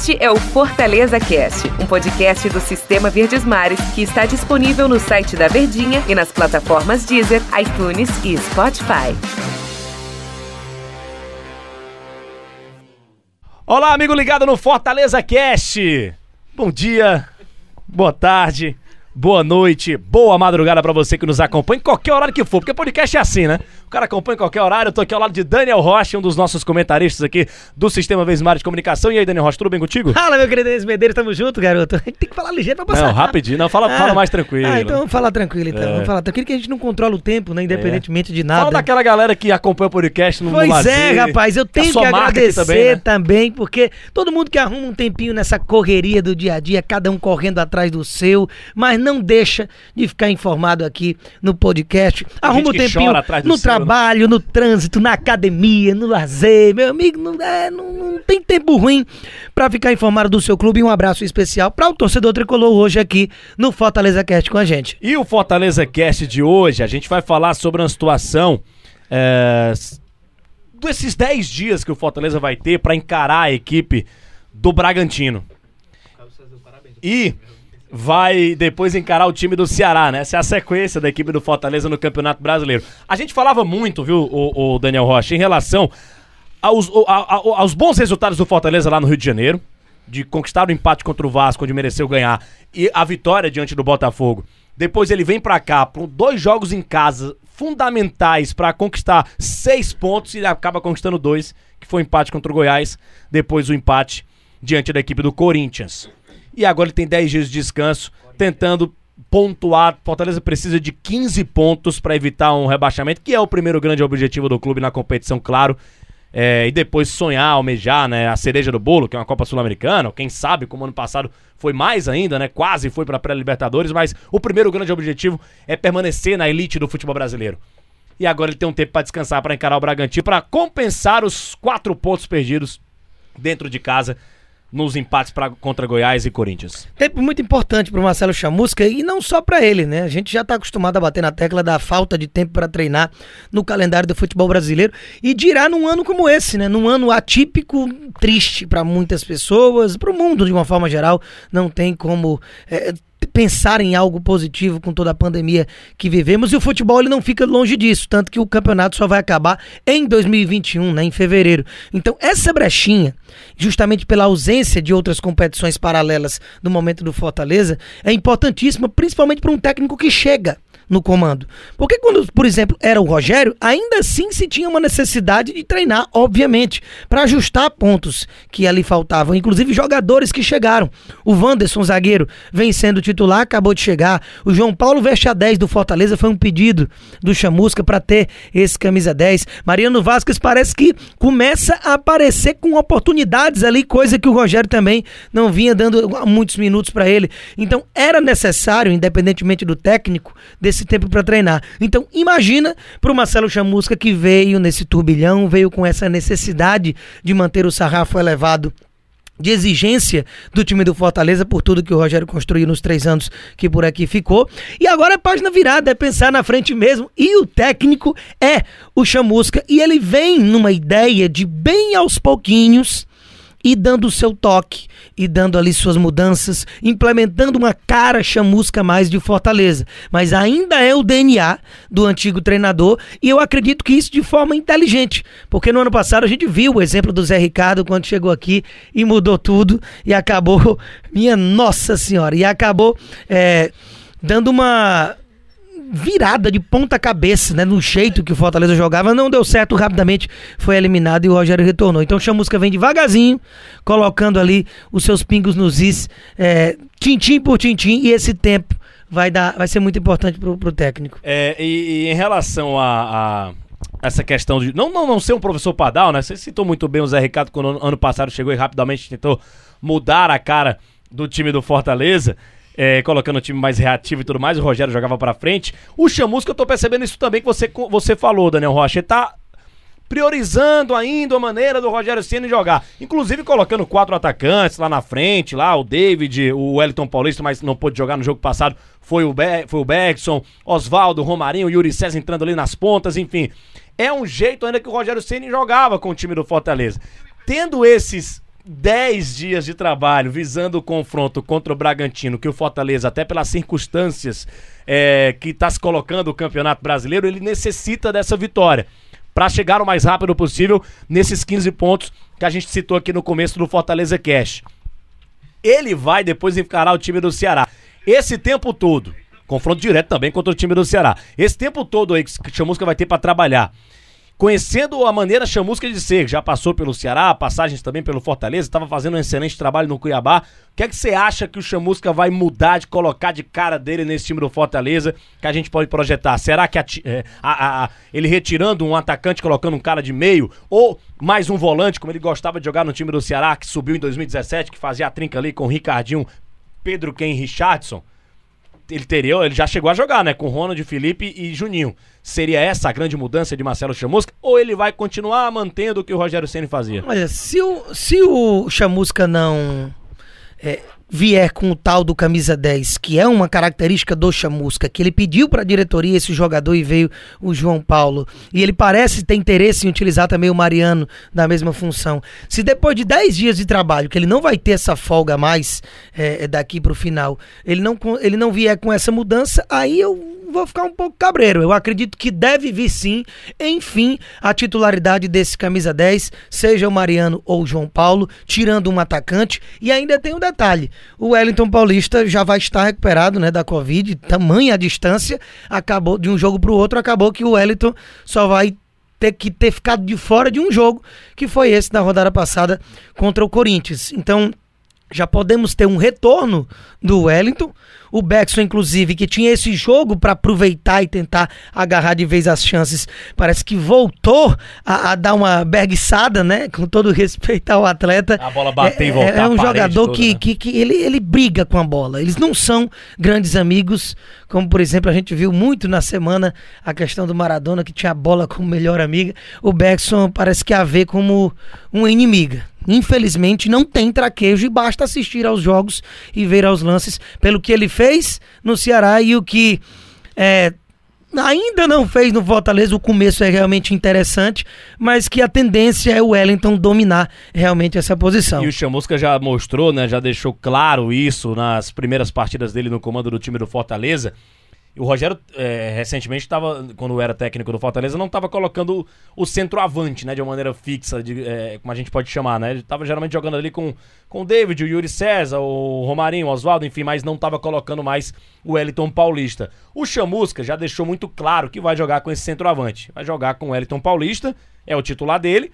Este é o Fortaleza Cast, um podcast do Sistema Verdes Mares que está disponível no site da Verdinha e nas plataformas Deezer, iTunes e Spotify. Olá, amigo ligado no Fortaleza Cast. Bom dia, boa tarde, boa noite, boa madrugada pra você que nos acompanha em qualquer horário que for, porque podcast é assim, né? O cara acompanha em qualquer horário. Eu tô aqui ao lado de Daniel Rocha, um dos nossos comentaristas aqui do Sistema Vesmar de Comunicação. E aí, Daniel Rocha, tudo bem contigo? Fala, meu querido Enes Medeiros, tamo junto, garoto. A gente tem que falar ligeiro pra passar. Não, rapidinho. Não, fala, Ah. fala mais tranquilo. Ah, então vamos falar tranquilo, então. É. Vamos falar tranquilo que a gente não controla o tempo, né? Independentemente de nada. Fala daquela galera que acompanha o podcast no no Pois lazer, é, rapaz, eu tenho que marca aqui agradecer né? também, porque todo mundo que arruma um tempinho nessa correria do dia a dia, cada um correndo atrás do seu, mas não deixa de ficar informado aqui no podcast. Arruma um que tempinho no né? Trabalho, no trânsito, na academia, no lazer. Meu amigo, não, é, não, não tem tempo ruim pra ficar informado do seu clube. E um abraço especial para o torcedor tricolor hoje aqui no Fortaleza Cast com a gente. E o Fortaleza Cast de hoje, a gente vai falar sobre uma situação é, desses 10 dias que o Fortaleza vai ter para encarar a equipe do Bragantino. E vai depois encarar o time do Ceará, né? Essa é a sequência da equipe do Fortaleza no Campeonato Brasileiro. A gente falava muito, viu, o, Daniel Rocha, em relação aos, o- aos bons resultados do Fortaleza lá no Rio de Janeiro, de conquistar o empate contra o Vasco, onde mereceu ganhar, e a vitória diante do Botafogo. Depois ele vem pra cá, com dois jogos em casa fundamentais pra conquistar seis pontos e ele acaba conquistando dois, que foi o empate contra o Goiás, depois o empate diante da equipe do Corinthians. E agora ele tem 10 dias de descanso, tentando pontuar. Fortaleza precisa de 15 pontos para evitar um rebaixamento, que é o primeiro grande objetivo do clube na competição, claro. É, e depois sonhar, almejar, né, a cereja do bolo, que é uma Copa Sul-Americana, quem sabe, como ano passado foi mais ainda, né, quase foi para pré-libertadores, mas o primeiro grande objetivo é permanecer na elite do futebol brasileiro. E agora ele tem um tempo para descansar, para encarar o Bragantino, para compensar os quatro pontos perdidos dentro de casa nos empates pra, contra Goiás e Corinthians. Tempo muito importante pro Marcelo Chamusca e não só pra ele, né? A gente já tá acostumado a bater na tecla da falta de tempo pra treinar no calendário do futebol brasileiro e dirá num ano como esse, né? Num ano atípico, triste pra muitas pessoas, pro mundo de uma forma geral, não tem como é, pensar em algo positivo com toda a pandemia que vivemos e o futebol ele não fica longe disso, tanto que o campeonato só vai acabar em 2021, né, em fevereiro. Então, essa brechinha, justamente pela ausência de outras competições paralelas no momento do Fortaleza, é importantíssima, principalmente para um técnico que chega no comando. Porque quando, por exemplo, era o Rogério, ainda assim se tinha uma necessidade de treinar, obviamente, para ajustar pontos que ali faltavam, inclusive jogadores que chegaram. O Wanderson, zagueiro, vem sendo titular, acabou de chegar. O João Paulo veste a 10 do Fortaleza, foi um pedido do Chamusca para ter esse camisa 10. Mariano Vasquez parece que começa a aparecer com oportunidades ali, coisa que o Rogério também não vinha dando muitos minutos para ele. Então era necessário, independentemente do técnico, desse tempo para treinar. Então imagina para o Marcelo Chamusca que veio nesse turbilhão, veio com essa necessidade de manter o sarrafo elevado de exigência do time do Fortaleza por tudo que o Rogério construiu nos três anos que por aqui ficou. E agora é página virada, é pensar na frente mesmo. E o técnico é o Chamusca. E ele vem numa ideia de bem aos pouquinhos e dando o seu toque e dando ali suas mudanças, implementando uma cara chamusca mais de Fortaleza. Mas ainda é o DNA do antigo treinador e eu acredito que isso de forma inteligente, porque no ano passado a gente viu o exemplo do Zé Ricardo quando chegou aqui e mudou tudo e acabou, minha nossa senhora, e acabou é, dando uma virada de ponta cabeça, né, no jeito que o Fortaleza jogava, não deu certo rapidamente, foi eliminado e o Rogério retornou. Então o Chamusca vem devagarzinho, colocando ali os seus pingos nos is, é, tintim por tintim, e esse tempo vai dar, vai ser muito importante pro, pro técnico. É, e, e em relação a, a essa questão de não, não, não ser um professor Pardal, né? Você citou muito bem o Zé Ricardo quando ano passado chegou e rapidamente tentou mudar a cara do time do Fortaleza. É, colocando o time mais reativo e tudo mais, o Rogério jogava pra frente. O Chamusca, eu tô percebendo isso também que você, você falou, Daniel Rocha. Ele tá priorizando ainda a maneira do Rogério Ceni jogar. Inclusive colocando quatro atacantes lá na frente, lá o David, o Wellington Paulista, mas não pôde jogar no jogo passado, foi o, Be foi o Beckson, Oswaldo, Romarinho, Yuri César entrando ali nas pontas, enfim. É um jeito ainda que o Rogério Ceni jogava com o time do Fortaleza. Tendo esses 10 dias de trabalho visando o confronto contra o Bragantino, que o Fortaleza, até pelas circunstâncias é, que está se colocando o Campeonato Brasileiro, ele necessita dessa vitória para chegar o mais rápido possível nesses 15 pontos que a gente citou aqui no começo do Fortaleza Cash. Ele vai depois encarar o time do Ceará. Esse tempo todo, confronto direto também contra o time do Ceará. Esse tempo todo aí que o Chamusca vai ter para trabalhar conhecendo a maneira chamusca de ser, já passou pelo Ceará, passagens também pelo Fortaleza, estava fazendo um excelente trabalho no Cuiabá. O que é que você acha que o Chamusca vai mudar de colocar de cara dele nesse time do Fortaleza que a gente pode projetar? Será que a, é, a, a, ele retirando um atacante, colocando um cara de meio, ou mais um volante, como ele gostava de jogar no time do Ceará, que subiu em 2017, que fazia a trinca ali com o Ricardinho, Pedro Ken Richardson? Ele teria, ele já chegou a jogar, né? Com Ronald, Felipe e Juninho. Seria essa a grande mudança de Marcelo Chamusca? Ou ele vai continuar mantendo o que o Rogério Ceni fazia? Olha, se o, se o Chamusca não é, vier com o tal do camisa 10, que é uma característica do Chamusca, que ele pediu para a diretoria esse jogador e veio o João Paulo, e ele parece ter interesse em utilizar também o Mariano na mesma função. Se depois de 10 dias de trabalho, que ele não vai ter essa folga mais é, daqui para o final, ele não, ele não vier com essa mudança, aí eu vou ficar um pouco cabreiro. Eu acredito que deve vir sim, enfim, a titularidade desse camisa 10, seja o Mariano ou o João Paulo, tirando um atacante. E ainda tem um detalhe: o Wellington Paulista já vai estar recuperado né, da Covid, tamanha a distância, acabou de um jogo para o outro, acabou que o Wellington só vai ter que ter ficado de fora de um jogo, que foi esse da rodada passada contra o Corinthians. Então, já podemos ter um retorno do Wellington. O Beckson, inclusive, que tinha esse jogo para aproveitar e tentar agarrar de vez as chances, parece que voltou a, a dar uma berguiçada, né? Com todo respeito ao atleta. A bola bater é, e voltar. É um jogador toda, que, né? que, que ele, ele briga com a bola. Eles não são grandes amigos, como por exemplo a gente viu muito na semana a questão do Maradona, que tinha a bola como melhor amiga. O Beckson parece que a vê como uma inimiga infelizmente não tem traquejo e basta assistir aos jogos e ver aos lances pelo que ele fez no Ceará e o que é, ainda não fez no Fortaleza. O começo é realmente interessante, mas que a tendência é o Wellington dominar realmente essa posição. E o Chamusca já mostrou, né, já deixou claro isso nas primeiras partidas dele no comando do time do Fortaleza o Rogério, é, recentemente, estava, quando era técnico do Fortaleza, não estava colocando o centroavante, né? De uma maneira fixa, de, é, como a gente pode chamar, né? Ele estava geralmente jogando ali com, com o David, o Yuri César, o Romarinho, o Oswaldo, enfim, mas não estava colocando mais o Wellington Paulista. O Chamusca já deixou muito claro que vai jogar com esse centroavante. Vai jogar com o Wellington Paulista, é o titular dele.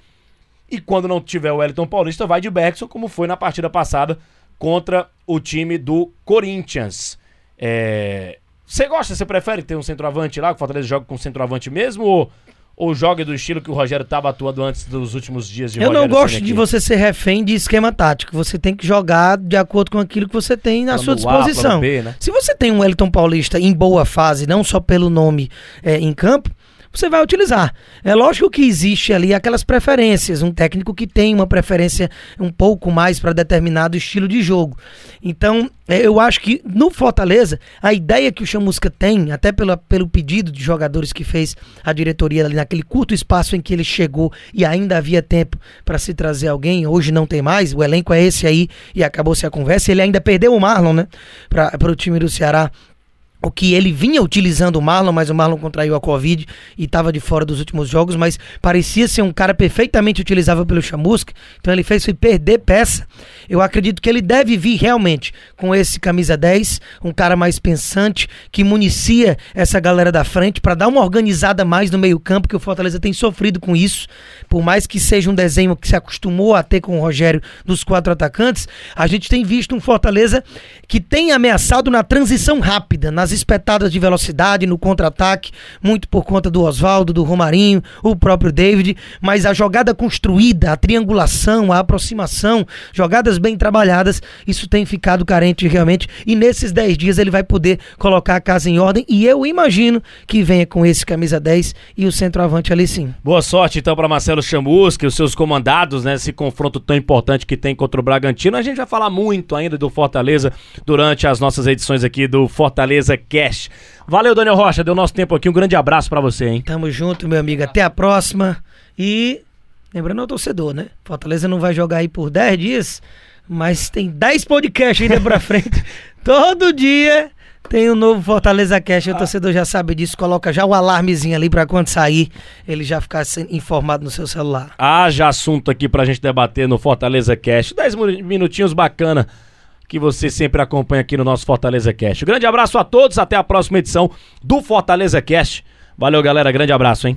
E quando não tiver o Wellington Paulista, vai de Bergson, como foi na partida passada contra o time do Corinthians. É, você gosta, você prefere ter um centroavante lá, que o Fortaleza joga com centroavante mesmo, ou, ou joga do estilo que o Rogério estava atuando antes dos últimos dias de Eu Rogério não gosto de você ser refém de esquema tático. Você tem que jogar de acordo com aquilo que você tem na Plano sua A, disposição. plano B, né? Se você tem um Wellington Paulista em boa fase, não só pelo nome é, em campo, você vai utilizar. É lógico que existe ali aquelas preferências, um técnico que tem uma preferência um pouco mais para determinado estilo de jogo. Então, é, eu acho que no Fortaleza, a ideia que o Chamusca tem, até pela, pelo pedido de jogadores que fez a diretoria ali naquele curto espaço em que ele chegou e ainda havia tempo para se trazer alguém, hoje não tem mais, o elenco é esse aí e acabou-se a conversa. Ele ainda perdeu o Marlon, né, para o time do Ceará o que ele vinha utilizando o Marlon, mas o Marlon contraiu a Covid e estava de fora dos últimos jogos, mas parecia ser um cara perfeitamente utilizável pelo Chamusca, então ele fez foi perder peça. Eu acredito que ele deve vir realmente com esse camisa 10, um cara mais pensante, que municia essa galera da frente para dar uma organizada mais no meio-campo, que o Fortaleza tem sofrido com isso. Por mais que seja um desenho que se acostumou a ter com o Rogério dos quatro atacantes, a gente tem visto um Fortaleza que tem ameaçado na transição rápida, nas espetadas de velocidade, no contra-ataque, muito por conta do Oswaldo, do Romarinho, o próprio David, mas a jogada construída, a triangulação, a aproximação, jogadas bem trabalhadas, isso tem ficado carente realmente, e nesses 10 dias ele vai poder colocar a casa em ordem, e eu imagino que venha com esse camisa 10 e o centroavante ali sim. Boa sorte então para Marcelo Chamusca e os seus comandados nesse confronto tão importante que tem contra o Bragantino. A gente vai falar muito ainda do Fortaleza durante as nossas edições aqui do Fortaleza Cash. Valeu, Daniel Rocha, deu nosso tempo aqui. Um grande abraço para você, hein? Tamo junto, meu amigo. Até a próxima. E Lembrando ao torcedor, né? Fortaleza não vai jogar aí por 10 dias, mas tem 10 podcasts ainda pra frente. Todo dia tem um novo Fortaleza Cast. O torcedor já sabe disso. Coloca já o alarmezinho ali pra quando sair, ele já ficar informado no seu celular. Haja assunto aqui pra gente debater no Fortaleza Cast. 10 mu- minutinhos bacana que você sempre acompanha aqui no nosso Fortaleza Cast. Um grande abraço a todos, até a próxima edição do Fortaleza Cast. Valeu, galera, grande abraço, hein?